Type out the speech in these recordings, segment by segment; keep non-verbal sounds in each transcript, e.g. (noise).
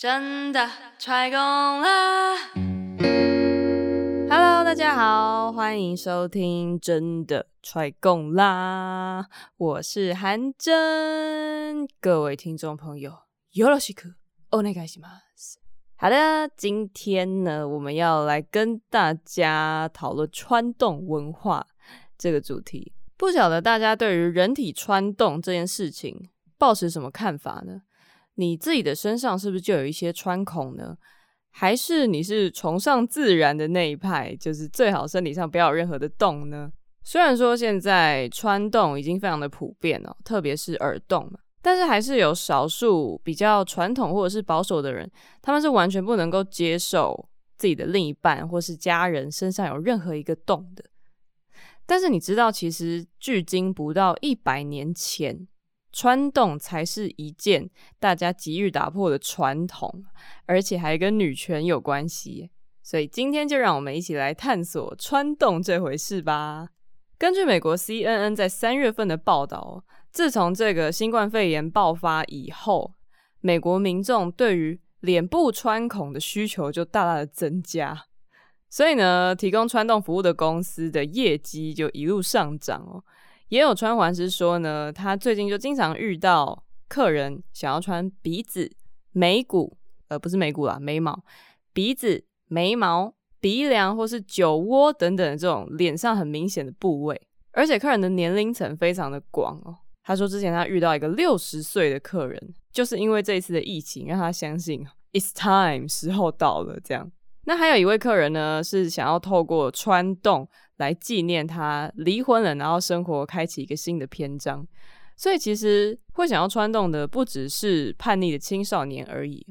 真的踹共啦！Hello，大家好，欢迎收听《真的踹共啦》，我是韩真，各位听众朋友，よろしくお愿いします。好的，今天呢，我们要来跟大家讨论穿洞文化这个主题。不晓得大家对于人体穿洞这件事情抱持什么看法呢？ 你自己的身上是不是就有一些穿孔呢？还是你是崇尚自然的那一派，就是最好身体上不要有任何的洞呢？虽然说现在穿洞已经非常的普遍哦，特别是耳洞嘛，但是还是有少数比较传统或者是保守的人，他们是完全不能够接受自己的另一半或是家人身上有任何一个洞的。但是你知道，其实距今不到一百年前，穿洞才是一件大家急于打破的传统，而且还跟女权有关系。所以今天就让我们一起来探索穿洞这回事吧。根据美国 CNN 在三月份的报道，自从这个新冠肺炎爆发以后，美国民众对于脸部穿孔的需求就大大的增加，所以呢，提供穿洞服务的公司的业绩就一路上涨哦。也有穿环师说呢，他最近就经常遇到客人想要穿鼻子、眉骨，呃，不是眉骨啦，眉毛、鼻子、眉毛、鼻梁或是酒窝等等的这种脸上很明显的部位，而且客人的年龄层非常的广哦。他说之前他遇到一个六十岁的客人，就是因为这一次的疫情，让他相信 it's time 时候到了这样。那还有一位客人呢，是想要透过穿洞。来纪念他离婚了，然后生活开启一个新的篇章。所以其实会想要穿洞的不只是叛逆的青少年而已，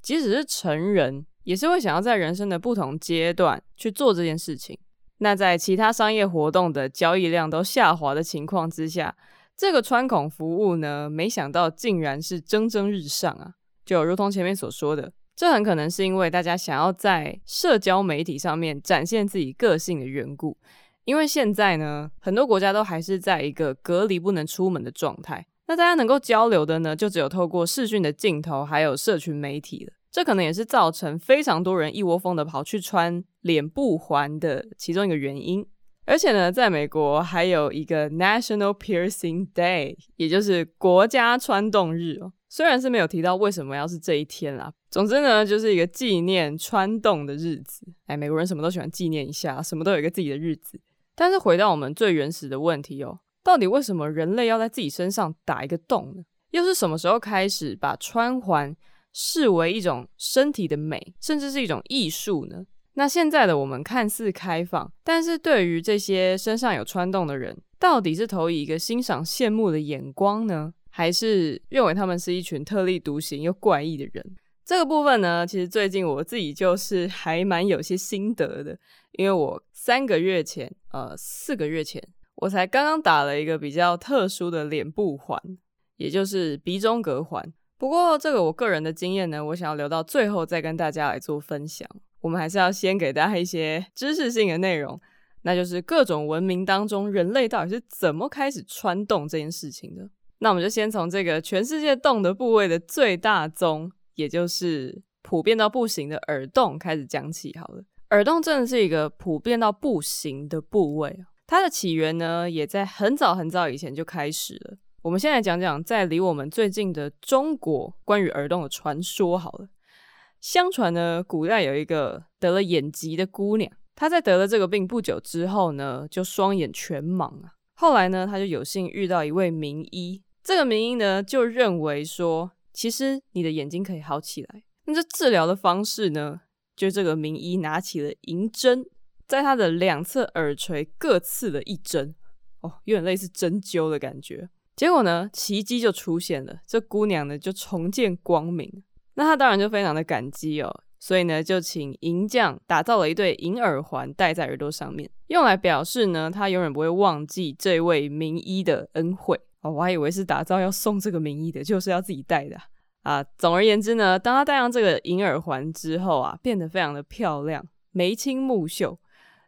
即使是成人也是会想要在人生的不同阶段去做这件事情。那在其他商业活动的交易量都下滑的情况之下，这个穿孔服务呢，没想到竟然是蒸蒸日上啊！就如同前面所说的。这很可能是因为大家想要在社交媒体上面展现自己个性的缘故，因为现在呢，很多国家都还是在一个隔离不能出门的状态，那大家能够交流的呢，就只有透过视讯的镜头，还有社群媒体了。这可能也是造成非常多人一窝蜂的跑去穿脸部环的其中一个原因。而且呢，在美国还有一个 National Piercing Day，也就是国家穿洞日哦。虽然是没有提到为什么要是这一天啦，总之呢，就是一个纪念穿洞的日子。哎，美国人什么都喜欢纪念一下，什么都有一个自己的日子。但是回到我们最原始的问题哦，到底为什么人类要在自己身上打一个洞呢？又是什么时候开始把穿环视为一种身体的美，甚至是一种艺术呢？那现在的我们看似开放，但是对于这些身上有穿洞的人，到底是投以一个欣赏、羡慕的眼光呢？还是认为他们是一群特立独行又怪异的人。这个部分呢，其实最近我自己就是还蛮有些心得的，因为我三个月前，呃，四个月前，我才刚刚打了一个比较特殊的脸部环，也就是鼻中隔环。不过这个我个人的经验呢，我想要留到最后再跟大家来做分享。我们还是要先给大家一些知识性的内容，那就是各种文明当中，人类到底是怎么开始穿洞这件事情的。那我们就先从这个全世界动的部位的最大宗，也就是普遍到不行的耳洞开始讲起好了。耳洞真的是一个普遍到不行的部位，它的起源呢，也在很早很早以前就开始了。我们先来讲讲在离我们最近的中国关于耳洞的传说好了。相传呢，古代有一个得了眼疾的姑娘，她在得了这个病不久之后呢，就双眼全盲啊。后来呢，她就有幸遇到一位名医。这个名医呢，就认为说，其实你的眼睛可以好起来。那这治疗的方式呢，就这个名医拿起了银针，在他的两侧耳垂各刺了一针，哦，有点类似针灸的感觉。结果呢，奇迹就出现了，这姑娘呢就重见光明。那她当然就非常的感激哦，所以呢，就请银匠打造了一对银耳环，戴在耳朵上面，用来表示呢，她永远不会忘记这位名医的恩惠。哦，我还以为是打造要送这个名医的，就是要自己戴的啊，啊。总而言之呢，当他戴上这个银耳环之后啊，变得非常的漂亮，眉清目秀。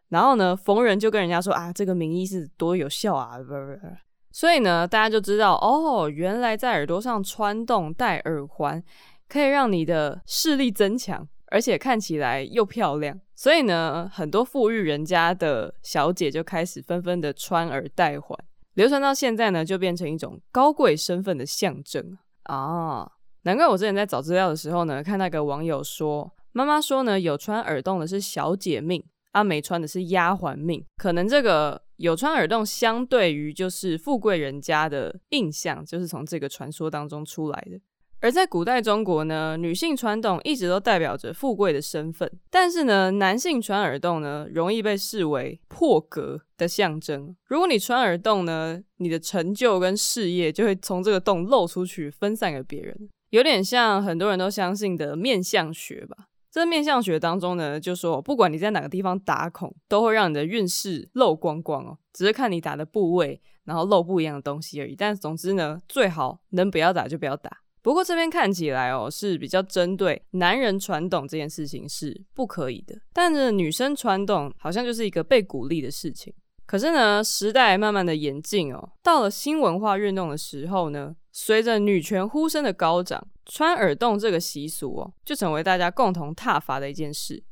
然后呢，逢人就跟人家说啊，这个名医是多有效啊，不不不。所以呢，大家就知道哦，原来在耳朵上穿洞戴耳环，可以让你的视力增强，而且看起来又漂亮。所以呢，很多富裕人家的小姐就开始纷纷的穿耳戴环，流传到现在呢，就变成一种高贵身份的象征啊。难怪我之前在找资料的时候呢，看到一个网友说，妈妈说呢，有穿耳洞的是小姐命，啊，梅穿的是丫鬟命。可能这个有穿耳洞，相对于就是富贵人家的印象，就是从这个传说当中出来的。而在古代中国呢，女性穿洞一直都代表着富贵的身份，但是呢，男性穿耳洞呢，容易被视为破格的象征。如果你穿耳洞呢，你的成就跟事业就会从这个洞漏出去，分散给别人，有点像很多人都相信的面相学吧。这面相学当中呢，就说不管你在哪个地方打孔，都会让你的运势漏光光哦，只是看你打的部位，然后漏不一样的东西而已。但总之呢，最好能不要打就不要打。不过这边看起来哦，是比较针对男人传统这件事情是不可以的，但是女生传统好像就是一个被鼓励的事情。可是呢，时代慢慢的演进哦，到了新文化运动的时候呢，随着女权呼声的高涨，穿耳洞这个习俗哦，就成为大家共同挞伐的一件事。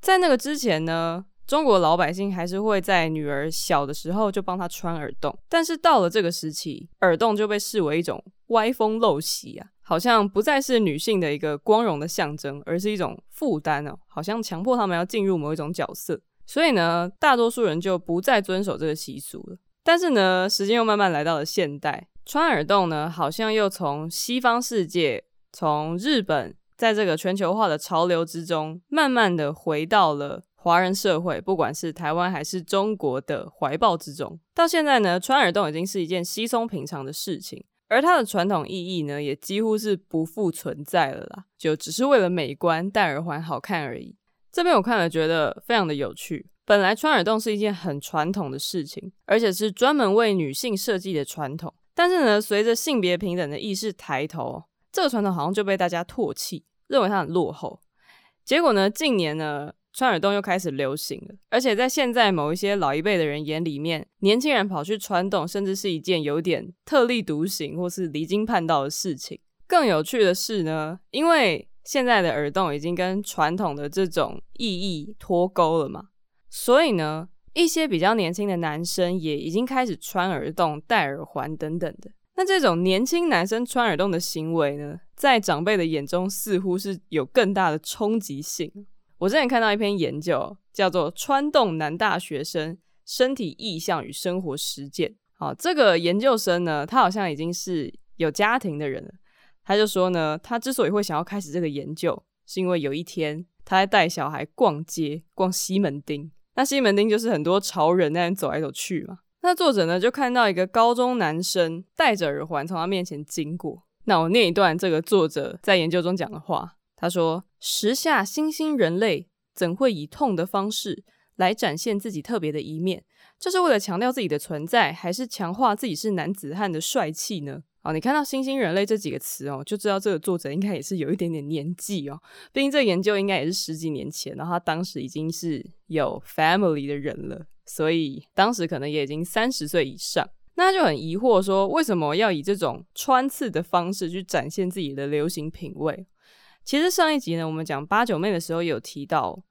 在那个之前呢，中国老百姓还是会在女儿小的时候就帮她穿耳洞，但是到了这个时期，耳洞就被视为一种歪风陋习啊，好像不再是女性的一个光荣的象征，而是一种负担哦，好像强迫他们要进入某一种角色。所以呢，大多数人就不再遵守这个习俗了。但是呢，时间又慢慢来到了现代，穿耳洞呢，好像又从西方世界，从日本，在这个全球化的潮流之中，慢慢的回到了华人社会，不管是台湾还是中国的怀抱之中。到现在呢，穿耳洞已经是一件稀松平常的事情。而它的传统意义呢，也几乎是不复存在了啦，就只是为了美观戴耳环好看而已。这边我看了觉得非常的有趣。本来穿耳洞是一件很传统的事情，而且是专门为女性设计的传统。但是呢，随着性别平等的意识抬头，这个传统好像就被大家唾弃，认为它很落后。结果呢，近年呢，穿耳洞又开始流行了，而且在现在某一些老一辈的人眼里面，年轻人跑去穿洞，甚至是一件有点特立独行或是离经叛道的事情。更有趣的是呢，因为现在的耳洞已经跟传统的这种意义脱钩了嘛，所以呢，一些比较年轻的男生也已经开始穿耳洞、戴耳环等等的。那这种年轻男生穿耳洞的行为呢，在长辈的眼中似乎是有更大的冲击性。我之前看到一篇研究，叫做《穿洞男大学生身体意象与生活实践》。好，这个研究生呢，他好像已经是有家庭的人了。他就说呢，他之所以会想要开始这个研究，是因为有一天他在带小孩逛街，逛西门町。那西门町就是很多潮人在那走来走去嘛。那作者呢，就看到一个高中男生戴着耳环从他面前经过。那我念一段这个作者在研究中讲的话。他说：“时下新兴人类怎会以痛的方式来展现自己特别的一面？这是为了强调自己的存在，还是强化自己是男子汉的帅气呢？”哦，你看到“新兴人类”这几个词哦，就知道这个作者应该也是有一点点年纪哦。毕竟这个研究应该也是十几年前，然后他当时已经是有 family 的人了，所以当时可能也已经三十岁以上。那他就很疑惑说，为什么要以这种穿刺的方式去展现自己的流行品味？其实上一集呢，我们讲八九妹的时候有提到，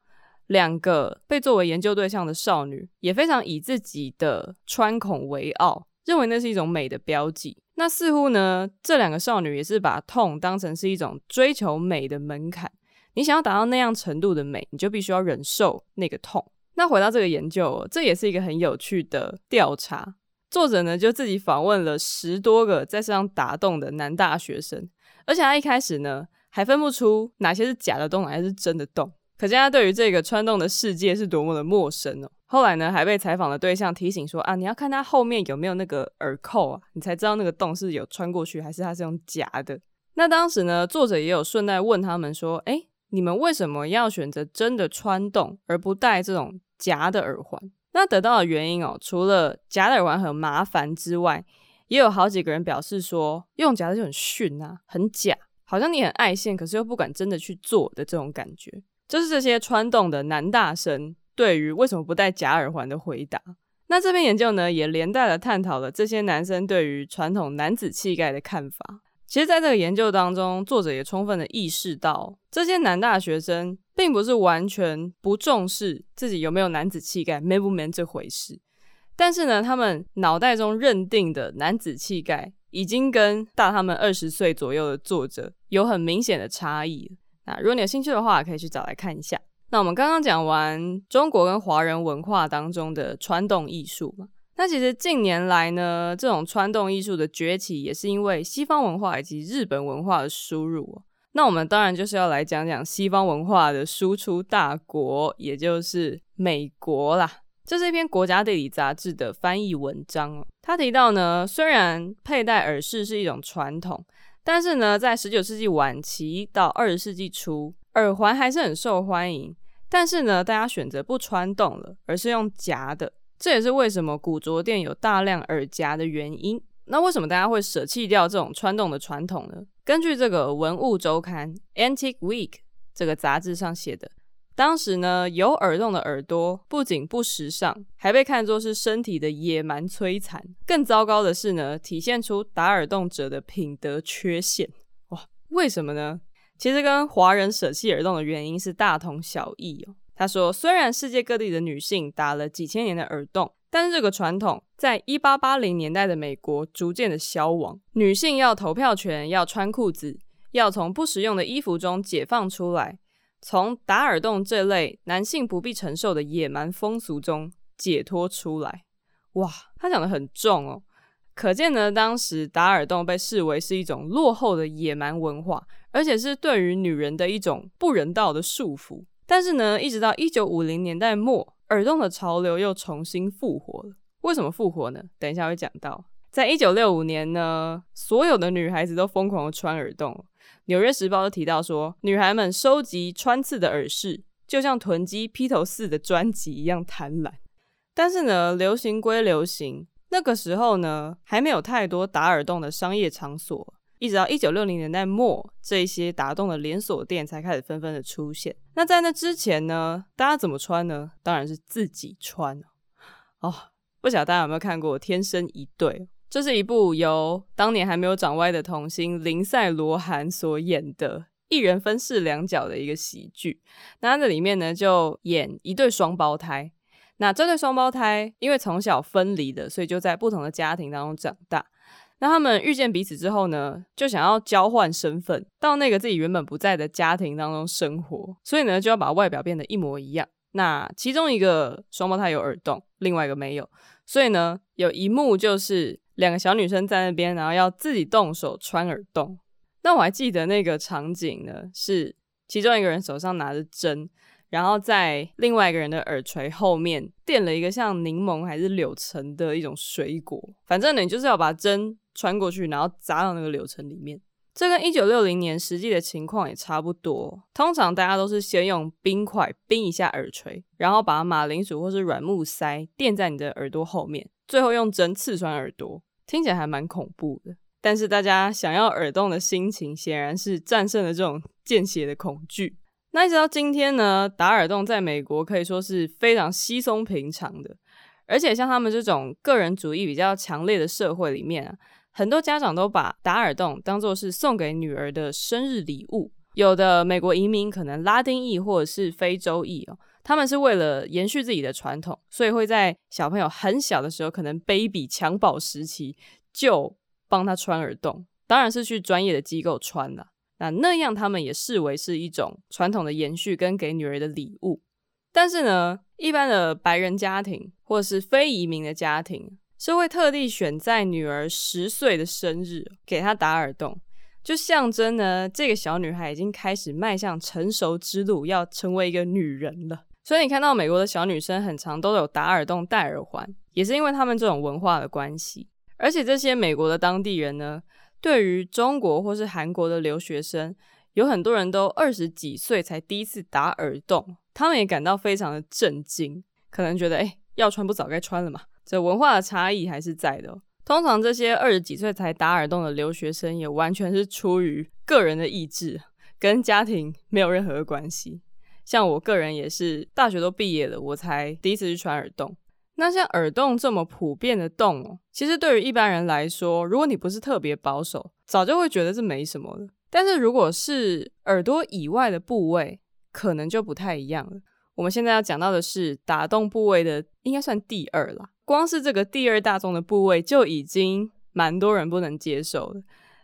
两个被作为研究对象的少女也非常以自己的穿孔为傲，认为那是一种美的标记。那似乎呢，这两个少女也是把痛当成是一种追求美的门槛。你想要达到那样程度的美，你就必须要忍受那个痛。那回到这个研究，这也是一个很有趣的调查。作者呢就自己访问了十多个在身上打洞的男大学生，而且他一开始呢。还分不出哪些是假的洞，哪些是真的洞，可见他对于这个穿洞的世界是多么的陌生哦。后来呢，还被采访的对象提醒说啊，你要看他后面有没有那个耳扣啊，你才知道那个洞是有穿过去，还是他是用夹的。那当时呢，作者也有顺带问他们说，诶，你们为什么要选择真的穿洞，而不戴这种夹的耳环？那得到的原因哦，除了夹的耳环很麻烦之外，也有好几个人表示说，用夹的就很逊啊，很假。好像你很爱现，可是又不敢真的去做的这种感觉，就是这些穿洞的男大生对于为什么不戴假耳环的回答。那这篇研究呢，也连带的探讨了这些男生对于传统男子气概的看法。其实，在这个研究当中，作者也充分的意识到，这些男大学生并不是完全不重视自己有没有男子气概 （man 不 man） 这回事，但是呢，他们脑袋中认定的男子气概，已经跟大他们二十岁左右的作者有很明显的差异。那如果你有兴趣的话，可以去找来看一下。那我们刚刚讲完中国跟华人文化当中的穿洞艺术嘛。那其实近年来呢，这种穿洞艺术的崛起，也是因为西方文化以及日本文化的输入。那我们当然就是要来讲讲西方文化的输出大国，也就是美国啦。这是一篇国家地理杂志的翻译文章哦。他提到呢，虽然佩戴耳饰是一种传统，但是呢，在十九世纪晚期到二十世纪初，耳环还是很受欢迎。但是呢，大家选择不穿洞了，而是用夹的。这也是为什么古着店有大量耳夹的原因。那为什么大家会舍弃掉这种穿洞的传统呢？根据这个《文物周刊》（Antique Week） 这个杂志上写的，当时呢，有耳洞的耳朵不仅不时尚，还被看作是身体的野蛮摧残。更糟糕的是呢，体现出打耳洞者的品德缺陷。哇，为什么呢？其实跟华人舍弃耳洞的原因是大同小异哦。他说：“虽然世界各地的女性打了几千年的耳洞，但是这个传统在一八八零年代的美国逐渐的消亡。女性要投票权，要穿裤子，要从不实用的衣服中解放出来，从打耳洞这类男性不必承受的野蛮风俗中解脱出来。”哇，他讲得很重哦，可见呢，当时打耳洞被视为是一种落后的野蛮文化，而且是对于女人的一种不人道的束缚。但是呢，一直到一九五零年代末，耳洞的潮流又重新复活了。为什么复活呢？等一下会讲到。在一九六五年呢，所有的女孩子都疯狂的穿耳洞。纽约时报都提到说，女孩们收集穿刺的耳饰，就像囤积披头四的专辑一样贪婪。但是呢，流行归流行，那个时候呢，还没有太多打耳洞的商业场所。一直到一九六零年代末，这些打洞的连锁店才开始纷纷的出现。那在那之前呢，大家怎么穿呢？当然是自己穿哦。不晓得大家有没有看过《天生一对》？这是一部由当年还没有长歪的童星林赛·罗韩所演的一人分饰两角的一个喜剧。那他在里面呢，就演一对双胞胎。那这对双胞胎因为从小分离的，所以就在不同的家庭当中长大。那他们遇见彼此之后呢，就想要交换身份，到那个自己原本不在的家庭当中生活，所以呢，就要把外表变得一模一样。那其中一个双胞胎有耳洞，另外一个没有，所以呢，有一幕就是两个小女生在那边，然后要自己动手穿耳洞。那我还记得那个场景呢，是其中一个人手上拿着针。然后在另外一个人的耳垂后面垫了一个像柠檬还是柳橙的一种水果，反正，你就是要把针穿过去，然后扎到那个柳橙里面。这跟一九六零年实际的情况也差不多。通常大家都是先用冰块冰一下耳垂，然后把马铃薯或是软木塞垫在你的耳朵后面，最后用针刺穿耳朵。听起来还蛮恐怖的，但是大家想要耳洞的心情显然是战胜了这种见血的恐惧。那一直到今天呢，打耳洞在美国可以说是非常稀松平常的，而且像他们这种个人主义比较强烈的社会里面啊，很多家长都把打耳洞当作是送给女儿的生日礼物。有的美国移民可能拉丁裔或者是非洲裔哦，他们是为了延续自己的传统，所以会在小朋友很小的时候，可能 baby 襁褓时期就帮他穿耳洞，当然是去专业的机构穿了。那那样，他们也视为是一种传统的延续跟给女儿的礼物。但是呢，一般的白人家庭或者是非移民的家庭，是会特地选在女儿十岁的生日给她打耳洞，就象征呢，这个小女孩已经开始迈向成熟之路，要成为一个女人了。所以你看到美国的小女生很常都有打耳洞、戴耳环，也是因为他们这种文化的关系。而且这些美国的当地人呢，对于中国或是韩国的留学生，有很多人都二十几岁才第一次打耳洞，他们也感到非常的震惊，可能觉得，哎，要穿不早该穿了嘛。这文化的差异还是在的。通常这些二十几岁才打耳洞的留学生，也完全是出于个人的意志，跟家庭没有任何的关系。像我个人也是，大学都毕业了，我才第一次去穿耳洞。那像耳洞这么普遍的洞，其实对于一般人来说，如果你不是特别保守，早就会觉得这没什么了。但是如果是耳朵以外的部位，可能就不太一样了。我们现在要讲到的是打洞部位的，应该算第二啦。光是这个第二大宗的部位就已经蛮多人不能接受了，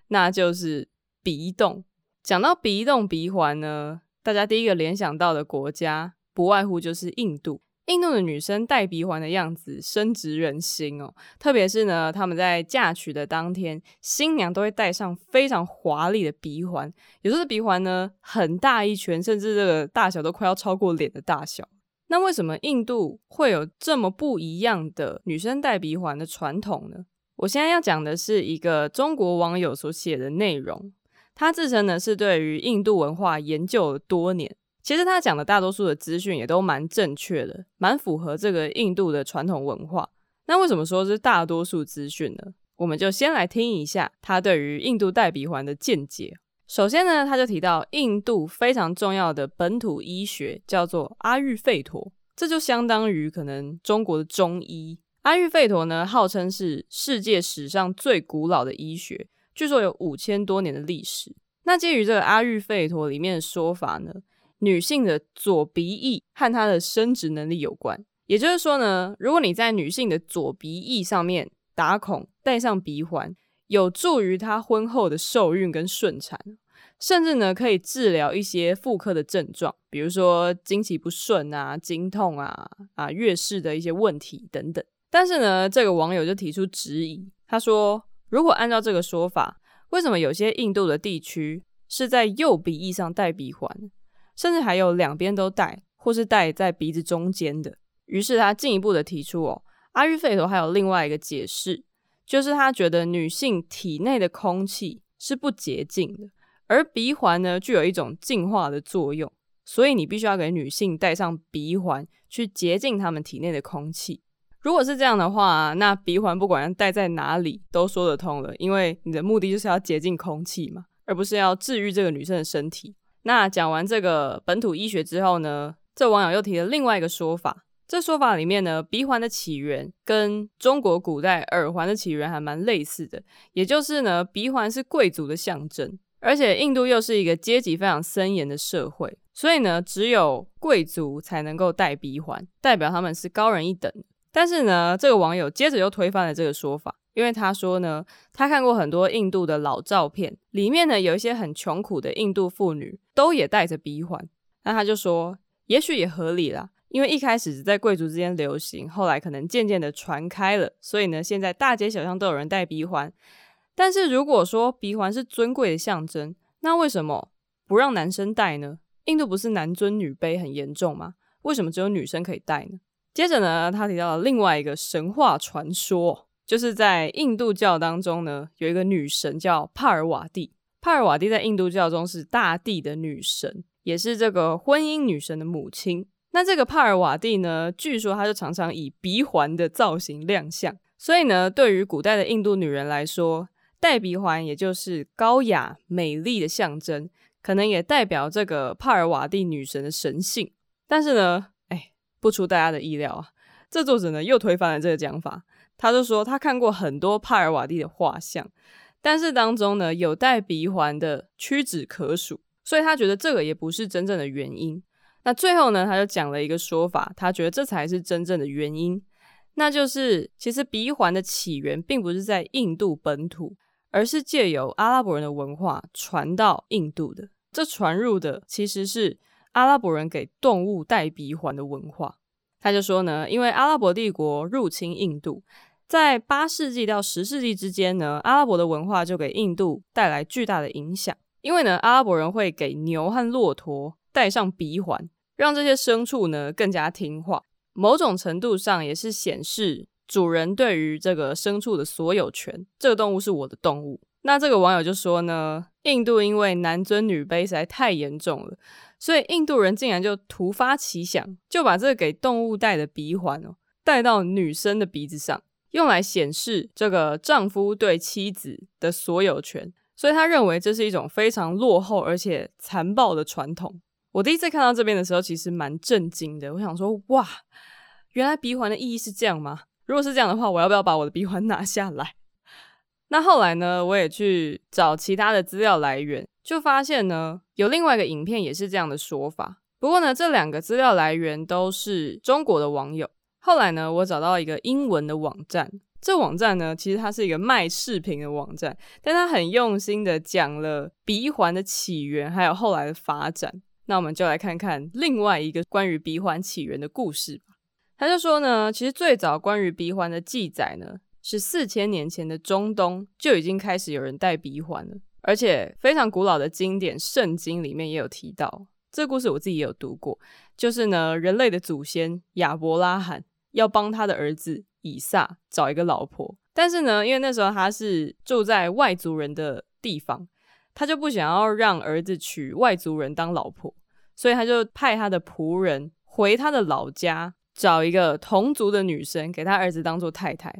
那就是鼻洞。讲到鼻洞、鼻环呢，大家第一个联想到的国家不外乎就是印度。印度的女生戴鼻环的样子深植人心哦，特别是呢，他们在嫁娶的当天，新娘都会戴上非常华丽的鼻环，有时候鼻环呢很大一圈，甚至这个大小都快要超过脸的大小。那为什么印度会有这么不一样的女生戴鼻环的传统呢？我现在要讲的是一个中国网友所写的内容，他自称呢是对于印度文化研究了多年。其实他讲的大多数的资讯也都蛮正确的，蛮符合这个印度的传统文化。那为什么说是大多数资讯呢？我们就先来听一下他对于印度戴鼻环的见解。首先呢，他就提到印度非常重要的本土医学叫做阿育吠陀，这就相当于可能中国的中医。阿育吠陀呢，号称是世界史上最古老的医学，据说有五千多年的历史。那基于这个阿育吠陀里面的说法呢，女性的左鼻翼和她的生殖能力有关，也就是说呢，如果你在女性的左鼻翼上面打孔，戴上鼻环，有助于她婚后的受孕跟顺产，甚至呢可以治疗一些妇科的症状，比如说经期不顺啊、经痛啊、啊月事的一些问题等等。但是呢，这个网友就提出质疑，他说，如果按照这个说法，为什么有些印度的地区是在右鼻翼上戴鼻环？甚至还有两边都戴，或是戴在鼻子中间的。于是他进一步的提出，哦，阿育吠陀还有另外一个解释，就是他觉得女性体内的空气是不洁净的，而鼻环呢具有一种净化的作用，所以你必须要给女性戴上鼻环去洁净她们体内的空气。如果是这样的话，那鼻环不管戴在哪里都说得通了，因为你的目的就是要洁净空气嘛，而不是要治愈这个女生的身体。那讲完这个本土医学之后呢，这网友又提了另外一个说法。这说法里面呢，鼻环的起源跟中国古代耳环的起源还蛮类似的，也就是呢，鼻环是贵族的象征，而且印度又是一个阶级非常森严的社会，所以呢，只有贵族才能够戴鼻环，代表他们是高人一等。但是呢，这个网友接着又推翻了这个说法。因为他说呢，他看过很多印度的老照片，里面呢有一些很穷苦的印度妇女都也戴着鼻环。那他就说，也许也合理啦，因为一开始只在贵族之间流行，后来可能渐渐的传开了，所以呢，现在大街小巷都有人戴鼻环。但是如果说鼻环是尊贵的象征，那为什么不让男生戴呢？印度不是男尊女卑很严重吗？为什么只有女生可以戴呢？接着呢，他提到了另外一个神话传说。就是在印度教当中呢，有一个女神叫帕尔瓦蒂。帕尔瓦蒂在印度教中是大地的女神，也是这个婚姻女神的母亲。那这个帕尔瓦蒂呢，据说她就常常以鼻环的造型亮相。所以呢，对于古代的印度女人来说，戴鼻环也就是高雅美丽的象征，可能也代表这个帕尔瓦蒂女神的神性。但是呢，不出大家的意料啊，这作者呢又推翻了这个讲法。他就说，他看过很多帕尔瓦蒂的画像，但是当中呢，有戴鼻环的屈指可数，所以他觉得这个也不是真正的原因。那最后呢，他就讲了一个说法，他觉得这才是真正的原因，那就是其实鼻环的起源并不是在印度本土，而是借由阿拉伯人的文化传到印度的。这传入的其实是阿拉伯人给动物戴鼻环的文化。他就说呢，因为阿拉伯帝国入侵印度，在八世纪到十世纪之间呢，阿拉伯的文化就给印度带来巨大的影响。因为呢，阿拉伯人会给牛和骆驼戴上鼻环，让这些牲畜呢更加听话。某种程度上也是显示主人对于这个牲畜的所有权。这个动物是我的动物。那这个网友就说呢，印度因为男尊女卑实在太严重了。所以印度人竟然就突发奇想，就把这个给动物戴的鼻环哦，戴到女生的鼻子上，用来显示这个丈夫对妻子的所有权。所以他认为这是一种非常落后而且残暴的传统。我第一次看到这边的时候，其实蛮震惊的。我想说，哇，原来鼻环的意义是这样吗？如果是这样的话，我要不要把我的鼻环拿下来？(laughs) 那后来呢，我也去找其他的资料来源，就发现呢，有另外一个影片也是这样的说法。不过呢，这两个资料来源都是中国的网友。后来呢，我找到一个英文的网站，这网站呢，其实它是一个卖视频的网站，但它很用心的讲了鼻环的起源，还有后来的发展。那我们就来看看另外一个关于鼻环起源的故事吧。他就说呢，其实最早关于鼻环的记载呢，是四千年前的中东就已经开始有人戴鼻环了，而且非常古老的经典《圣经》里面也有提到。这个故事我自己也有读过，就是呢，人类的祖先亚伯拉罕要帮他的儿子以撒找一个老婆，但是呢，因为那时候他是住在外族人的地方，他就不想要让儿子娶外族人当老婆，所以他就派他的仆人回他的老家找一个同族的女生给他儿子当做太太。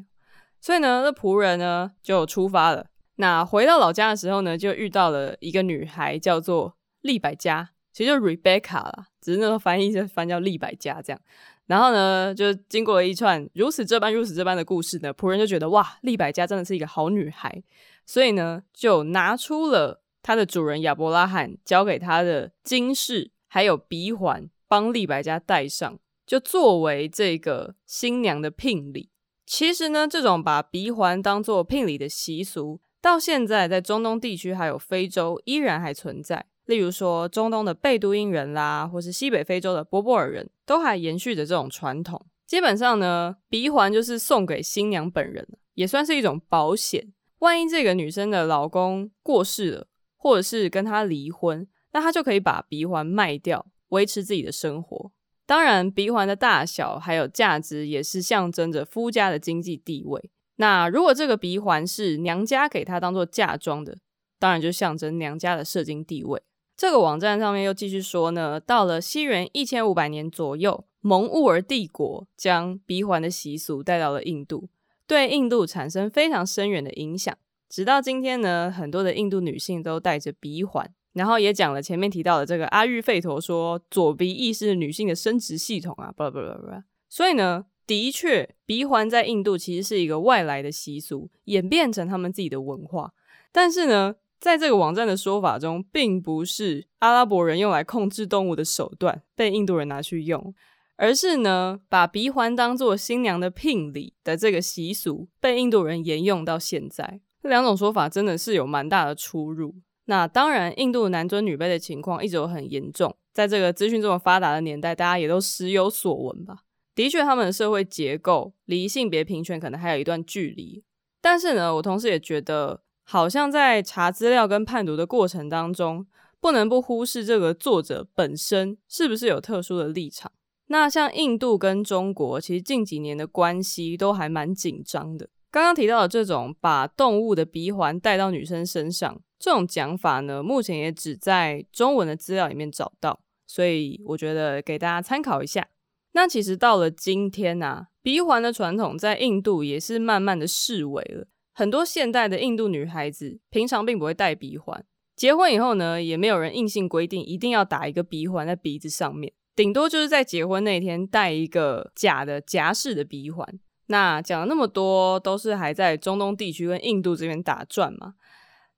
所以呢，那仆人呢就出发了。那回到老家的时候呢，就遇到了一个女孩，叫做利百加。其实就 Rebecca 啦，只是那个翻译就翻叫利百加这样。然后呢，就经过了一串如此这般、如此这般的故事呢，仆人就觉得哇，利百加真的是一个好女孩，所以呢，就拿出了他的主人亚伯拉罕交给他的金饰，还有鼻环，帮利百加戴上，就作为这个新娘的聘礼。其实呢，这种把鼻环当做聘礼的习俗，到现在在中东地区还有非洲依然还存在。例如说，中东的贝都因人啦，或是西北非洲的波波尔人都还延续着这种传统。基本上呢，鼻环就是送给新娘本人，也算是一种保险。万一这个女生的老公过世了，或者是跟她离婚，那她就可以把鼻环卖掉，维持自己的生活。当然，鼻环的大小还有价值，也是象征着夫家的经济地位。那如果这个鼻环是娘家给她当做嫁妆的，当然就象征娘家的社经地位。这个网站上面又继续说呢，到了西元一千五百年左右，蒙兀儿帝国将鼻环的习俗带到了印度，对印度产生非常深远的影响。直到今天呢，很多的印度女性都戴着鼻环，然后也讲了前面提到的这个阿育吠陀说左鼻翼是女性的生殖系统啊，巴拉巴拉巴拉。所以呢，的确，鼻环在印度其实是一个外来的习俗，演变成他们自己的文化。但是呢，在这个网站的说法中，并不是阿拉伯人用来控制动物的手段被印度人拿去用，而是呢，把鼻环当做新娘的聘礼的这个习俗被印度人沿用到现在。这两种说法真的是有蛮大的出入。那当然，印度男尊女卑的情况一直都很严重，在这个资讯这么发达的年代，大家也都时有所闻吧。的确，他们的社会结构离性别平权可能还有一段距离。但是呢，我同时也觉得。好像在查资料跟判读的过程当中，不能不忽视这个作者本身是不是有特殊的立场。那像印度跟中国，其实近几年的关系都还蛮紧张的。刚刚提到的这种把动物的鼻环戴到女生身上这种讲法呢，目前也只在中文的资料里面找到，所以我觉得给大家参考一下。那其实到了今天啊，鼻环的传统在印度也是慢慢的式微了。很多现代的印度女孩子平常并不会戴鼻环，结婚以后呢，也没有人硬性规定一定要打一个鼻环在鼻子上面，顶多就是在结婚那天戴一个假的夹式的鼻环。那讲了那么多，都是还在中东地区跟印度这边打转嘛？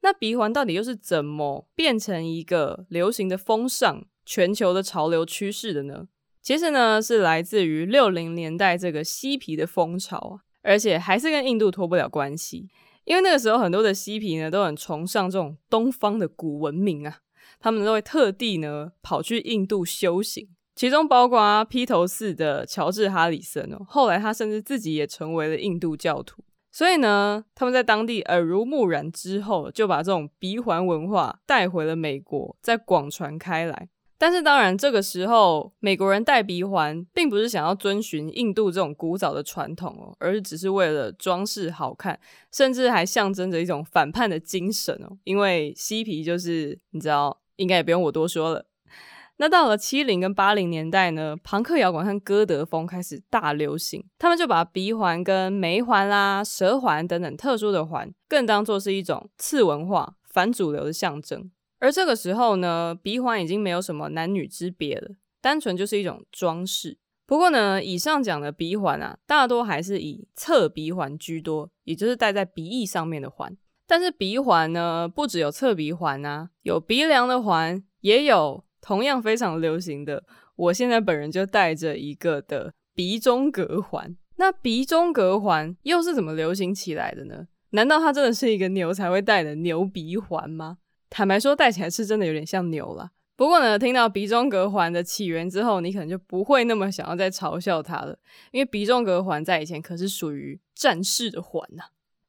那鼻环到底又是怎么变成一个流行的风尚、全球的潮流趋势的呢？其实呢，是来自于六零年代这个嬉皮的风潮啊。而且还是跟印度脱不了关系，因为那个时候很多的嬉皮呢都很崇尚这种东方的古文明啊，他们都会特地呢跑去印度修行，其中包括披头士的乔治哈里森哦，后来他甚至自己也成为了印度教徒，所以呢他们在当地耳濡目染之后，就把这种鼻环文化带回了美国，再广传开来。但是当然，这个时候美国人戴鼻环，并不是想要遵循印度这种古早的传统哦，而是只是为了装饰好看，甚至还象征着一种反叛的精神哦。因为嬉皮就是你知道，应该也不用我多说了。那到了七零跟八零年代呢，庞克摇滚和哥德风开始大流行，他们就把鼻环跟梅环啦、蛇环等等特殊的环，更当作是一种次文化、反主流的象征。而这个时候呢，鼻环已经没有什么男女之别了，单纯就是一种装饰。不过呢，以上讲的鼻环啊，大多还是以侧鼻环居多，也就是戴在鼻翼上面的环。但是鼻环呢，不只有侧鼻环啊，有鼻梁的环，也有同样非常流行的。我现在本人就戴着一个的鼻中隔环。那鼻中隔环又是怎么流行起来的呢？难道它真的是一个牛才会戴的牛鼻环吗？坦白说，戴起来是真的有点像牛啦。不过呢，听到鼻中隔环的起源之后，你可能就不会那么想要再嘲笑它了，因为鼻中隔环在以前可是属于战士的环呐。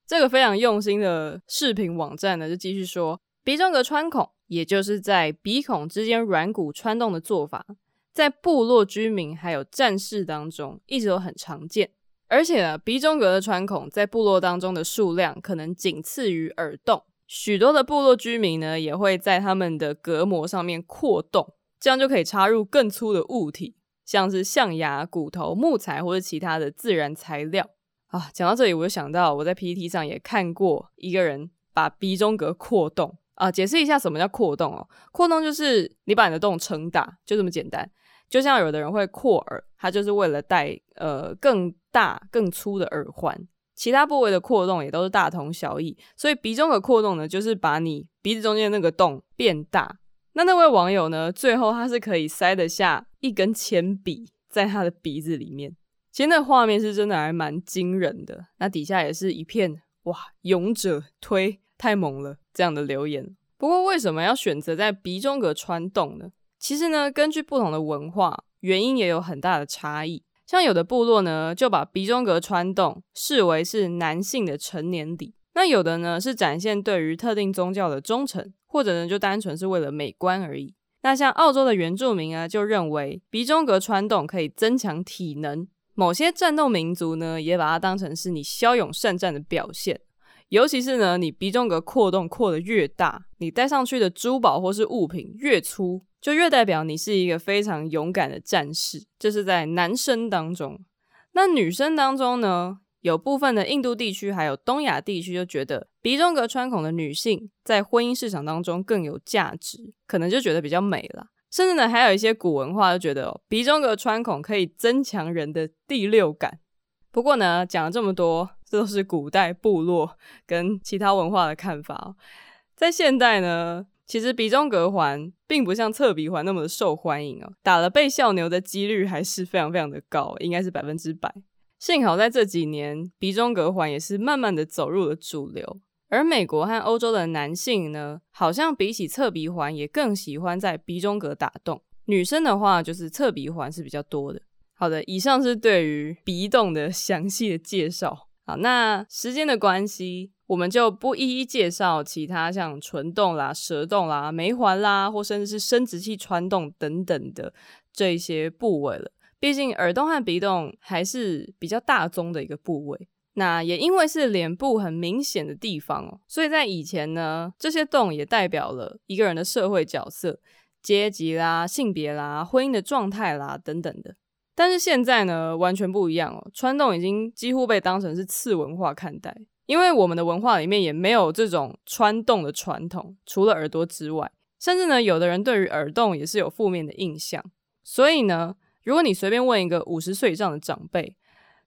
这个非常用心的视频网站呢，就继续说，鼻中隔穿孔，也就是在鼻孔之间软骨穿洞的做法，在部落居民还有战士当中一直都很常见。而且呢，鼻中隔的穿孔在部落当中的数量可能仅次于耳洞。许多的部落居民呢，也会在他们的隔膜上面扩洞，这样就可以插入更粗的物体，像是象牙、骨头、木材或者其他的自然材料。啊，讲到这里，我就想到我在 PPT 上也看过一个人把鼻中隔扩洞啊。解释一下什么叫扩洞哦？扩洞就是你把你的洞撑大，就这么简单。就像有的人会扩耳，他就是为了戴呃更大更粗的耳环。其他部位的扩洞也都是大同小异，所以鼻中隔扩洞呢，就是把你鼻子中间那个洞变大。那那位网友呢，最后他是可以塞得下一根铅笔在他的鼻子里面。其实那画面是真的还蛮惊人的，那底下也是一片哇，勇者推太猛了这样的留言。不过为什么要选择在鼻中隔穿洞呢？其实呢，根据不同的文化，原因也有很大的差异。像有的部落呢，就把鼻中隔穿洞视为是男性的成年礼；那有的呢，是展现对于特定宗教的忠诚，或者呢，就单纯是为了美观而已。那像澳洲的原住民啊，就认为鼻中隔穿洞可以增强体能。某些战斗民族呢，也把它当成是你骁勇善战的表现。尤其是呢，你鼻中隔扩洞扩得越大，你戴上去的珠宝或是物品越粗，就越代表你是一个非常勇敢的战士。这是在男生当中。那女生当中呢，有部分的印度地区还有东亚地区就觉得鼻中隔穿孔的女性在婚姻市场当中更有价值，可能就觉得比较美了。甚至呢，还有一些古文化就觉得哦，鼻中隔穿孔可以增强人的第六感。不过呢，讲了这么多，这都是古代部落跟其他文化的看法哦。在现代呢，其实鼻中隔环并不像侧鼻环那么的受欢迎哦，打了被笑牛的几率还是非常非常的高，应该是百分之百。幸好在这几年，鼻中隔环也是慢慢的走入了主流。而美国和欧洲的男性呢，好像比起侧鼻环也更喜欢在鼻中隔打洞。女生的话，就是侧鼻环是比较多的。好的，以上是对于鼻洞的详细的介绍。好，那时间的关系，我们就不一一介绍其他像唇洞啦、舌洞啦、眉环啦，或甚至是生殖器穿洞等等的这些部位了。毕竟耳洞和鼻洞还是比较大宗的一个部位。那也因为是脸部很明显的地方哦，所以在以前呢，这些洞也代表了一个人的社会角色、阶级啦、性别啦、婚姻的状态啦等等的。但是现在呢，完全不一样哦，穿洞已经几乎被当成是次文化看待，因为我们的文化里面也没有这种穿洞的传统，除了耳朵之外，甚至呢，有的人对于耳洞也是有负面的印象。所以呢，如果你随便问一个五十岁以上的长辈，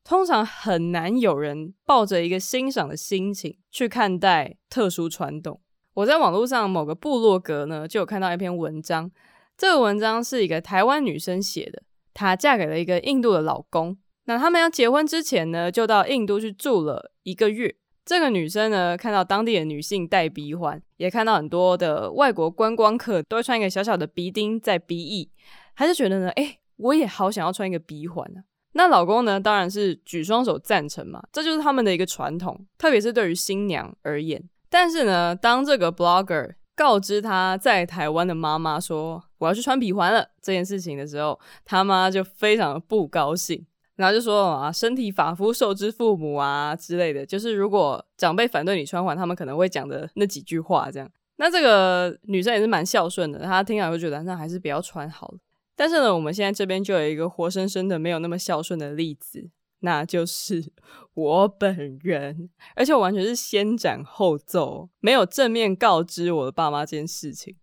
通常很难有人抱着一个欣赏的心情去看待特殊穿洞。我在网络上某个部落格呢，就有看到一篇文章。这个文章是一个台湾女生写的，她嫁给了一个印度的老公。那他们要结婚之前呢，就到印度去住了一个月。这个女生呢，看到当地的女性戴鼻环，也看到很多的外国观光客都会穿一个小小的鼻钉在鼻翼，她就觉得呢，诶，我也好想要穿一个鼻环啊。那老公呢，当然是举双手赞成嘛，这就是他们的一个传统，特别是对于新娘而言。但是呢，当这个 blogger 告知他在台湾的妈妈说我要去穿鼻环了这件事情的时候，他妈就非常不高兴，然后就说啊，身体发肤受之父母啊之类的，就是如果长辈反对你穿环，他们可能会讲的那几句话这样。那这个女生也是蛮孝顺的，她听了会觉得那还是不要穿好了。但是呢，我们现在这边就有一个活生生的没有那么孝顺的例子，那就是我本人，而且我完全是先斩后奏，没有正面告知我的爸妈这件事情。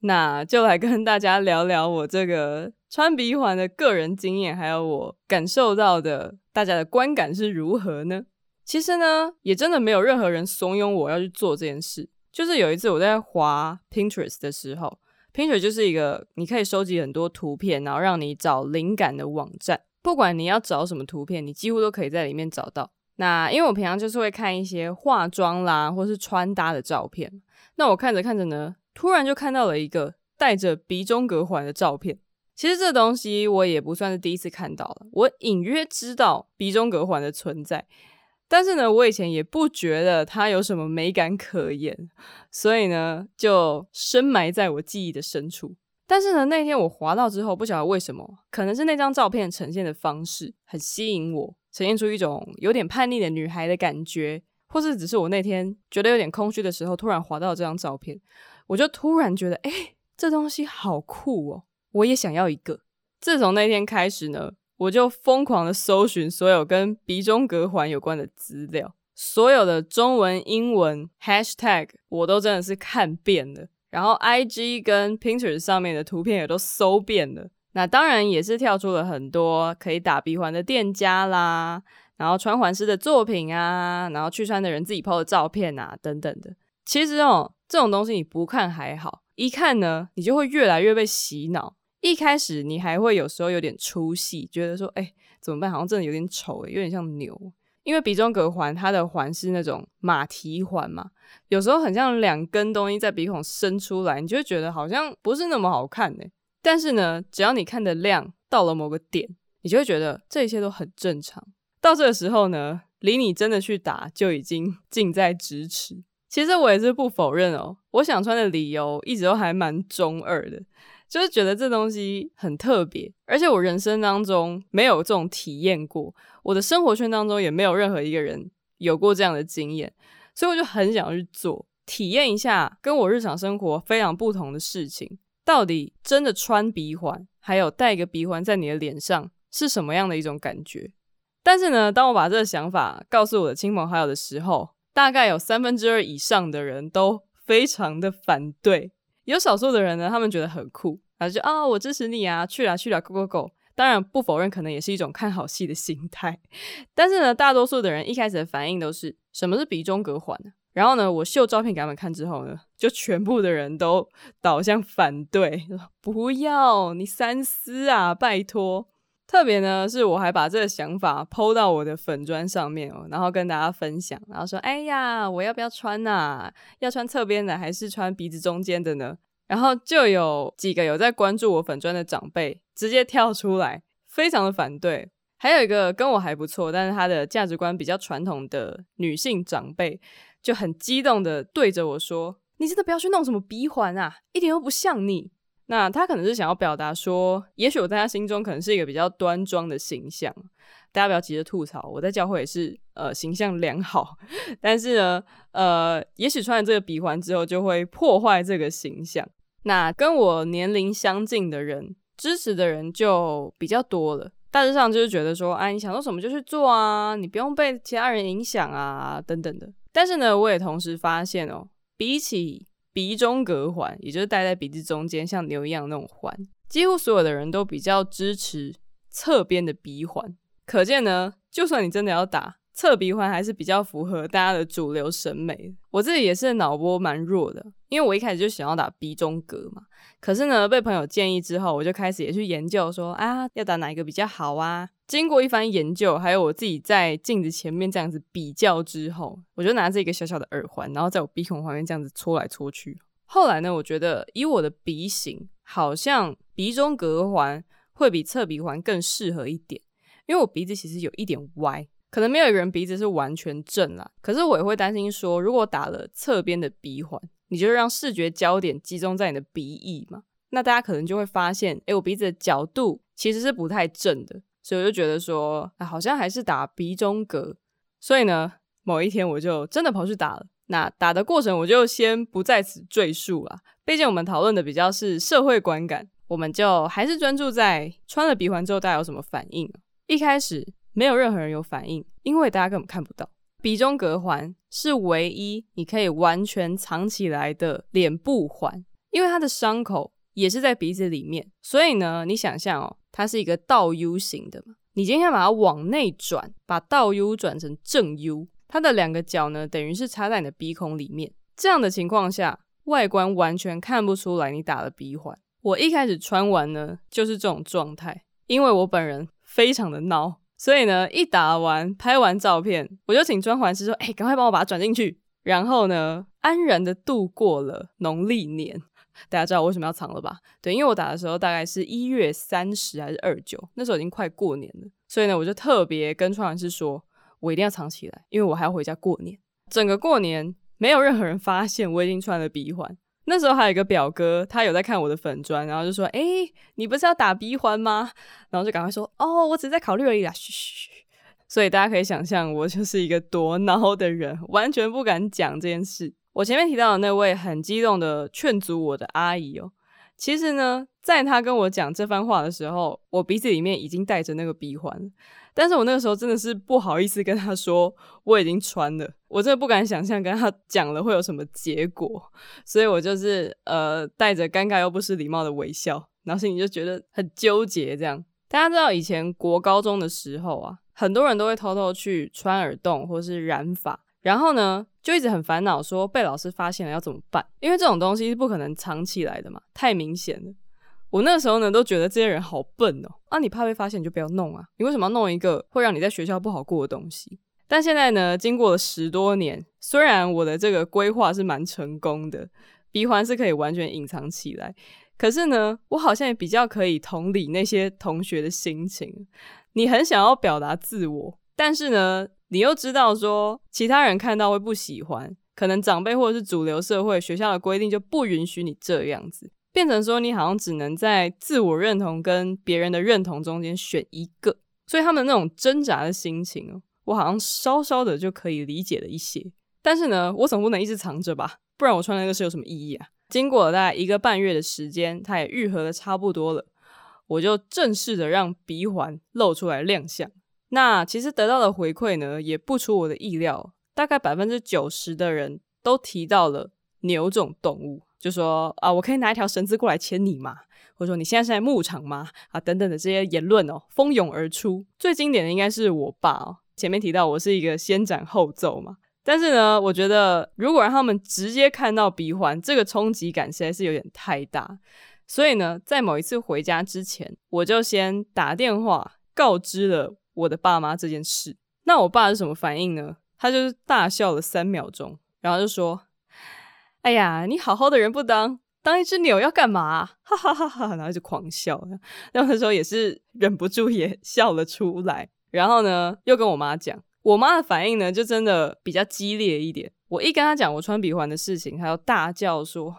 那就来跟大家聊聊我这个穿鼻环的个人经验，还有我感受到的大家的观感是如何呢？其实呢，也真的没有任何人怂恿我要去做这件事。就是有一次我在滑 Pinterest 的时候，Pinterest 就是一个你可以收集很多图片，然后让你找灵感的网站。不管你要找什么图片，你几乎都可以在里面找到。那因为我平常就是会看一些化妆啦，或是穿搭的照片。那我看着看着呢，突然就看到了一个戴着鼻中隔环的照片。其实这东西我也不算是第一次看到了，我隐约知道鼻中隔环的存在。但是呢，我以前也不觉得它有什么美感可言，所以呢，就深埋在我记忆的深处。但是呢，那天我滑到之后，不晓得为什么，可能是那张照片呈现的方式很吸引我，呈现出一种有点叛逆的女孩的感觉，或是只是我那天觉得有点空虚的时候，突然滑到这张照片，我就突然觉得，哎，这东西好酷哦，我也想要一个。自从那天开始呢。我就疯狂的搜寻所有跟鼻中隔环有关的资料，所有的中文、英文 hashtag 我都真的是看遍了，然后 IG 跟 Pinterest 上面的图片也都搜遍了。那当然也是跳出了很多可以打鼻环的店家啦，然后穿环师的作品啊，然后去穿的人自己 PO 的照片啊等等的。其实哦，这种东西你不看还好，一看呢，你就会越来越被洗脑。一开始你还会有时候有点出戏，觉得说，哎、怎么办？好像真的有点丑，哎，有点像牛。因为鼻中隔环，它的环是那种马蹄环嘛，有时候很像两根东西在鼻孔伸出来，你就会觉得好像不是那么好看呢。但是呢，只要你看的量到了某个点，你就会觉得这一切都很正常。到这个时候呢，离你真的去打就已经近在咫尺。其实我也是不否认哦，我想穿的理由一直都还蛮中二的。就是觉得这东西很特别，而且我人生当中没有这种体验过，我的生活圈当中也没有任何一个人有过这样的经验，所以我就很想去做，体验一下跟我日常生活非常不同的事情，到底真的穿鼻环，还有戴一个鼻环在你的脸上是什么样的一种感觉。但是呢，当我把这个想法告诉我的亲朋好友的时候，大概有三分之二以上的人都非常的反对。有少数的人呢，他们觉得很酷，然后就啊、我支持你啊，去啦去啦，Go Go Go！当然不否认，可能也是一种看好戏的心态。但是呢，大多数的人一开始的反应都是什么是鼻中隔环？然后呢，我秀照片给他们看之后呢，就全部的人都倒向反对，不要，你三思啊，拜托。特别呢，是我还把这个想法抛到我的粉砖上面哦，然后跟大家分享，然后说：“哎呀，我要不要穿呐？要穿侧边的还是穿鼻子中间的呢？”然后就有几个有在关注我粉专的长辈直接跳出来，非常的反对。还有一个跟我还不错，但是他的价值观比较传统的女性长辈就很激动的对着我说：“你真的不要去弄什么鼻环啊，一点都不像你。”那他可能是想要表达说，也许我在他心中可能是一个比较端庄的形象，大家不要急着吐槽，我在教会也是呃形象良好，(laughs) 但是呢，呃，也许穿了这个鼻环之后就会破坏这个形象。那跟我年龄相近的人支持的人就比较多了，大致上就是觉得说，哎，你想做什么就去做啊，你不用被其他人影响啊，等等的。但是呢，我也同时发现哦，比起鼻中隔环，也就是戴在鼻子中间像牛一样那种环，几乎所有的人都比较支持侧边的鼻环。可见呢，就算你真的要打侧鼻环，还是比较符合大家的主流审美。我自己也是脑波蛮弱的，因为我一开始就想要打鼻中隔嘛。可是呢，被朋友建议之后，我就开始也去研究说，啊，要打哪一个比较好啊？经过一番研究，还有我自己在镜子前面这样子比较之后，我就拿着一个小小的耳环，然后在我鼻孔旁边这样子搓来搓去。后来呢，我觉得以我的鼻型，好像鼻中隔环会比侧鼻环更适合一点，因为我鼻子其实有一点歪，可能没有一个人鼻子是完全正啦。可是我也会担心说，如果打了侧边的鼻环，你就让视觉焦点集中在你的鼻翼嘛，那大家可能就会发现，诶，我鼻子的角度其实是不太正的。所以我就觉得说，好像还是打鼻中隔。所以呢，某一天我就真的跑去打了。那打的过程我就先不在此赘述了，毕竟我们讨论的比较是社会观感，我们就还是专注在穿了鼻环之后大家有什么反应。一开始没有任何人有反应，因为大家根本看不到。鼻中隔环是唯一你可以完全藏起来的脸部环，因为它的伤口也是在鼻子里面，所以呢，你想象哦。它是一个倒 U 型的嘛，你今天把它往内转，把倒 U 转成正 U，它的两个角呢，等于是插在你的鼻孔里面。这样的情况下，外观完全看不出来你打了鼻环。我一开始穿完呢，就是这种状态，因为我本人非常的孬，所以呢，一打完拍完照片，我就请专环师说：“哎，赶快帮我把它转进去。”然后呢，安然的度过了农历年。大家知道我为什么要藏了吧？对，因为我打的时候大概是一月三十还是二九，那时候已经快过年了，所以呢，我就特别跟专环师说，我一定要藏起来，因为我还要回家过年。整个过年没有任何人发现我已经穿了鼻环。那时候还有一个表哥，他有在看我的粉砖，然后就说：“哎，你不是要打鼻环吗？”然后就赶快说：“哦，我只在考虑而已啦。”嘘嘘。所以大家可以想象，我就是一个多 (laughs) 孬的人，完全不敢讲这件事。我前面提到的那位很激动的劝阻我的阿姨哦，其实呢，在她跟我讲这番话的时候，我鼻子里面已经带着那个鼻环。但是我那个时候真的是不好意思跟她说我已经穿了，我真的不敢想象跟她讲了会有什么结果，所以我就是呃带着尴尬又不失礼貌的微笑，然后心里就觉得很纠结。这样大家知道以前国高中的时候啊，很多人都会偷偷去穿耳洞或是染发，然后呢就一直很烦恼说被老师发现了要怎么办，因为这种东西是不可能藏起来的嘛，太明显了。我那时候呢，都觉得这些人好笨哦。啊，你怕被发现，你就不要弄啊。你为什么要弄一个会让你在学校不好过的东西？但现在呢，经过了十多年，虽然我的这个规划是蛮成功的，鼻环是可以完全隐藏起来，可是呢，我好像也比较可以同理那些同学的心情。你很想要表达自我，但是呢，你又知道说其他人看到会不喜欢，可能长辈或者是主流社会学校的规定就不允许你这样子。变成说你好像只能在自我认同跟别人的认同中间选一个，所以他们那种挣扎的心情，我好像稍稍的就可以理解了一些。但是呢，我总不能一直藏着吧，不然我穿那个是有什么意义啊？经过了大概一个半月的时间，它也愈合的差不多了，我就正式的让鼻环露出来亮相。那其实得到的回馈呢，也不出我的意料，大概百分之九十的人都提到了牛种动物。就说啊，我可以拿一条绳子过来牵你吗？或者说你现在是在牧场吗？啊，等等的这些言论哦，蜂拥而出。最经典的应该是我爸哦。前面提到我是一个先斩后奏嘛，但是呢，我觉得如果让他们直接看到鼻环，这个冲击感实在是有点太大。所以呢，在某一次回家之前，我就先打电话告知了我的爸妈这件事。那我爸是什么反应呢？他就是大笑了三秒钟，然后就说。哎呀，你好好的人不当，当一只鸟要干嘛？哈哈哈哈！然后就狂笑，然后那时候也是忍不住也笑了出来。然后呢，又跟我妈讲，我妈的反应呢就真的比较激烈一点。我一跟他讲我穿鼻环的事情，他就大叫说：“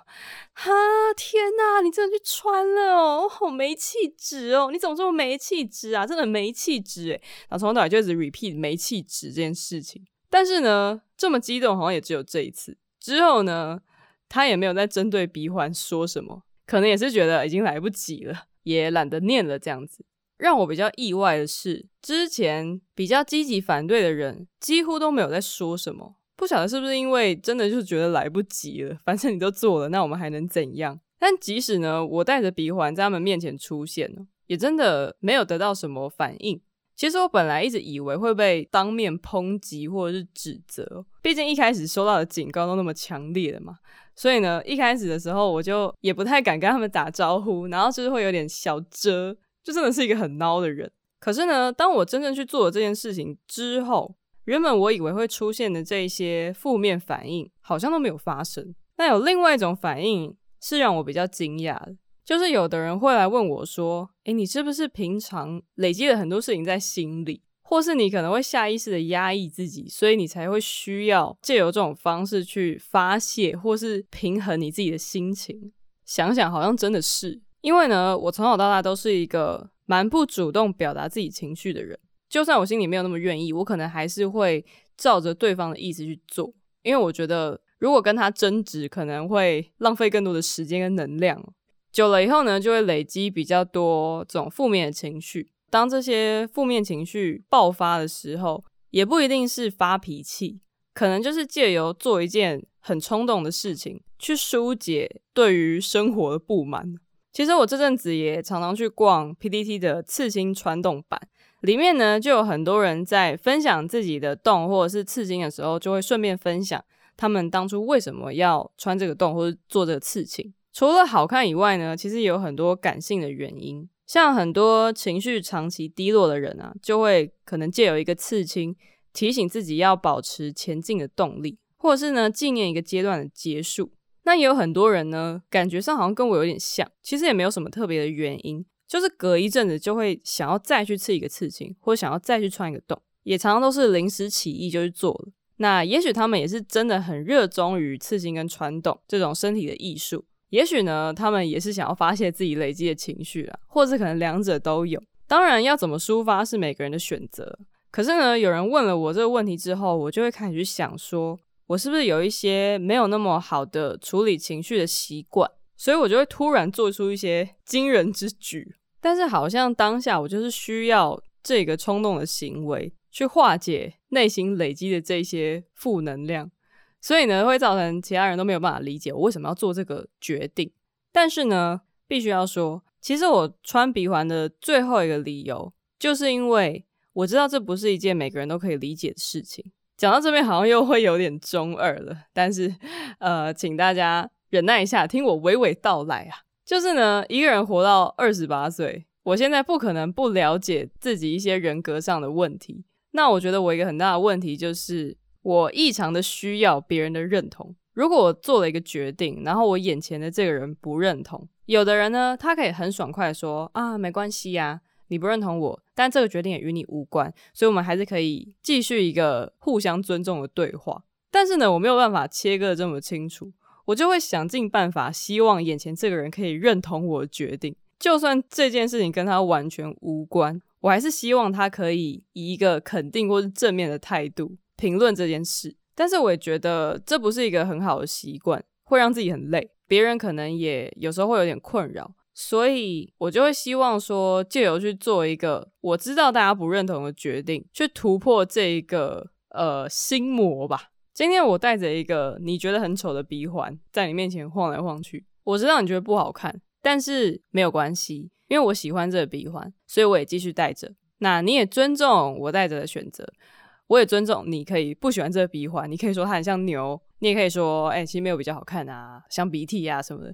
哈，天哪，你真的去穿了哦，好没气质哦！你怎么这么没气质啊？真的没气质诶。”然后从头到尾就一直 repeat 没气质这件事情。但是呢，这么激动好像也只有这一次。之后呢，他也没有再针对鼻环说什么，可能也是觉得已经来不及了，也懒得念了这样子。让我比较意外的是，之前比较积极反对的人几乎都没有在说什么，不晓得是不是因为真的就是觉得来不及了，反正你都做了，那我们还能怎样？但即使呢，我带着鼻环在他们面前出现，也真的没有得到什么反应。其实我本来一直以为会被当面抨击或者是指责，毕竟一开始收到的警告都那么强烈了嘛，所以呢，一开始的时候我就也不太敢跟他们打招呼，然后就是会有点小遮，就真的是一个很孬的人。可是呢，当我真正去做了这件事情之后，原本我以为会出现的这些负面反应好像都没有发生。那有另外一种反应是让我比较惊讶的。就是有的人会来问我说：“诶，你是不是平常累积了很多事情在心里，或是你可能会下意识的压抑自己，所以你才会需要借由这种方式去发泄，或是平衡你自己的心情？”想想好像真的是，因为呢，我从小到大都是一个蛮不主动表达自己情绪的人，就算我心里没有那么愿意，我可能还是会照着对方的意思去做，因为我觉得如果跟他争执，可能会浪费更多的时间跟能量。久了以后呢，就会累积比较多这种负面的情绪。当这些负面情绪爆发的时候，也不一定是发脾气，可能就是借由做一件很冲动的事情，去疏解对于生活的不满。其实我这阵子也常常去逛 PTT 的刺青传动版，里面呢就有很多人在分享自己的洞或者是刺青的时候，就会顺便分享他们当初为什么要穿这个洞或者做这个刺青。除了好看以外呢，其实也有很多感性的原因。像很多情绪长期低落的人啊，就会可能借由一个刺青，提醒自己要保持前进的动力，或者是呢纪念一个阶段的结束。那也有很多人呢，感觉上好像跟我有点像，其实也没有什么特别的原因，就是隔一阵子就会想要再去刺一个刺青，或者想要再去穿一个洞，也常常都是临时起意就去做了。那也许他们也是真的很热衷于刺青跟穿洞这种身体的艺术。也许呢，他们也是想要发泄自己累积的情绪啊，或者可能两者都有。当然，要怎么抒发是每个人的选择。可是呢，有人问了我这个问题之后，我就会开始去想说，我是不是有一些没有那么好的处理情绪的习惯？所以我就会突然做出一些惊人之举。但是好像当下我就是需要这个冲动的行为，去化解内心累积的这些负能量。所以呢，会造成其他人都没有办法理解我为什么要做这个决定。但是呢，必须要说，其实我穿鼻环的最后一个理由，就是因为我知道这不是一件每个人都可以理解的事情。讲到这边好像又会有点中二了，但是呃，请大家忍耐一下，听我娓娓道来啊。就是呢，一个人活到二十八岁，我现在不可能不了解自己一些人格上的问题。那我觉得我一个很大的问题就是。我异常的需要别人的认同。如果我做了一个决定，然后我眼前的这个人不认同，有的人呢，他可以很爽快的说啊，没关系呀，你不认同我，但这个决定也与你无关，所以我们还是可以继续一个互相尊重的对话。但是呢，我没有办法切割的这么清楚，我就会想尽办法，希望眼前这个人可以认同我的决定，就算这件事情跟他完全无关，我还是希望他可以以一个肯定或是正面的态度。评论这件事，但是我也觉得这不是一个很好的习惯，会让自己很累，别人可能也有时候会有点困扰，所以我就会希望说，借由去做一个我知道大家不认同的决定，去突破这一个呃心魔吧。今天我带着一个你觉得很丑的鼻环在你面前晃来晃去，我知道你觉得不好看，但是没有关系，因为我喜欢这个鼻环，所以我也继续戴着。那你也尊重我戴着的选择。我也尊重你，可以不喜欢这个鼻环，你可以说它很像牛，你也可以说，哎、其实没有比较好看啊，像鼻涕啊什么的，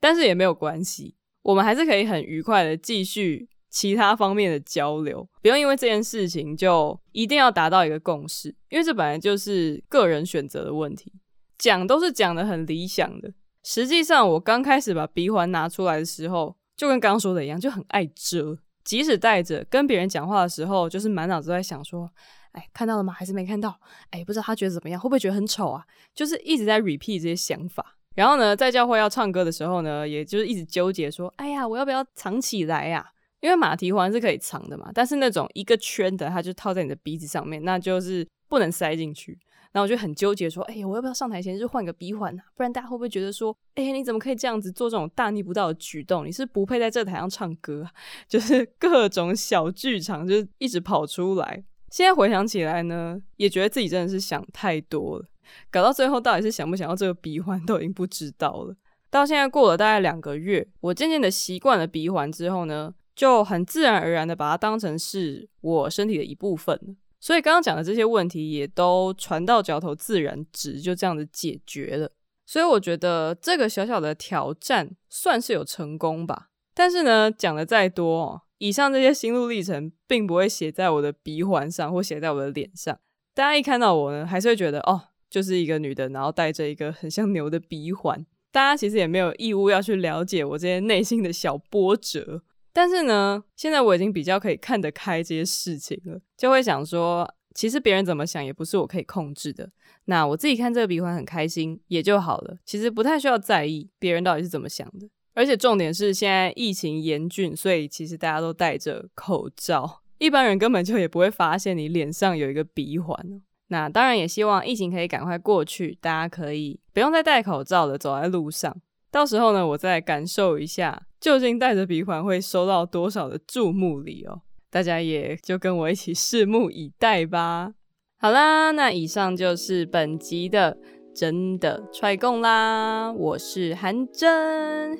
但是也没有关系，我们还是可以很愉快的继续其他方面的交流，不用因为这件事情就一定要达到一个共识，因为这本来就是个人选择的问题，讲都是讲的很理想的，实际上我刚开始把鼻环拿出来的时候，就跟刚刚说的一样，就很爱遮，即使戴着跟别人讲话的时候，就是满脑子都在想说。哎，看到了吗？还是没看到？哎，不知道他觉得怎么样？会不会觉得很丑啊？就是一直在 repeat 这些想法。然后呢，在教会要唱歌的时候呢，也就是一直纠结说：哎呀，我要不要藏起来呀？因为马蹄环是可以藏的嘛，但是那种一个圈的，它就套在你的鼻子上面，那就是不能塞进去。然后我就很纠结说：哎呀，我要不要上台前就换个鼻环啊？不然大家会不会觉得说：哎，你怎么可以这样子做这种大逆不道的举动？你是不配在这台上唱歌啊？就是各种小剧场，就是一直跑出来。现在回想起来呢，也觉得自己真的是想太多了，搞到最后到底是想不想要这个鼻环都已经不知道了。到现在过了大概两个月，我渐渐的习惯了鼻环之后呢，就很自然而然的把它当成是我身体的一部分。所以刚刚讲的这些问题也都船到桥头自然直，就这样子解决了。所以我觉得这个小小的挑战算是有成功吧。但是呢，讲的再多哦。以上这些心路历程，并不会写在我的鼻环上，或写在我的脸上。大家一看到我呢，还是会觉得哦，就是一个女的，然后带着一个很像牛的鼻环。大家其实也没有义务要去了解我这些内心的小波折。但是呢，现在我已经比较可以看得开这些事情了，就会想说，其实别人怎么想也不是我可以控制的。那我自己看这个鼻环很开心也就好了，其实不太需要在意别人到底是怎么想的。而且重点是，现在疫情严峻，所以其实大家都戴着口罩，一般人根本就也不会发现你脸上有一个鼻环。那当然也希望疫情可以赶快过去，大家可以不用再戴口罩的走在路上。到时候呢，我再感受一下，究竟戴着鼻环会收到多少的注目礼哦。大家也就跟我一起拭目以待吧。好啦，那以上就是本集的。真的踹共啦！我是韩真，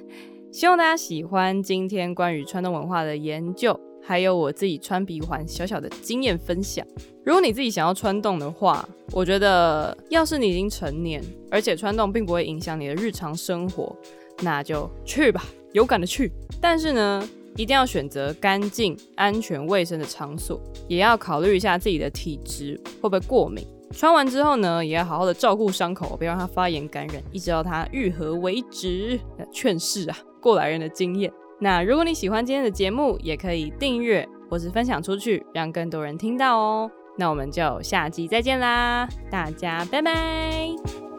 希望大家喜欢今天关于传统文化的研究。还有我自己穿鼻环小小的经验分享。如果你自己想要穿洞的话，我觉得要是你已经成年，而且穿洞并不会影响你的日常生活，那就去吧，勇敢的去。但是呢，一定要选择干净、安全、卫生的场所，也要考虑一下自己的体质会不会过敏。穿完之后呢，也要好好的照顾伤口，别让它发炎感染，一直到它愈合为止。那劝世啊，过来人的经验。那如果你喜欢今天的节目，也可以订阅或是分享出去，让更多人听到哦。那我们就下集再见啦，大家拜拜。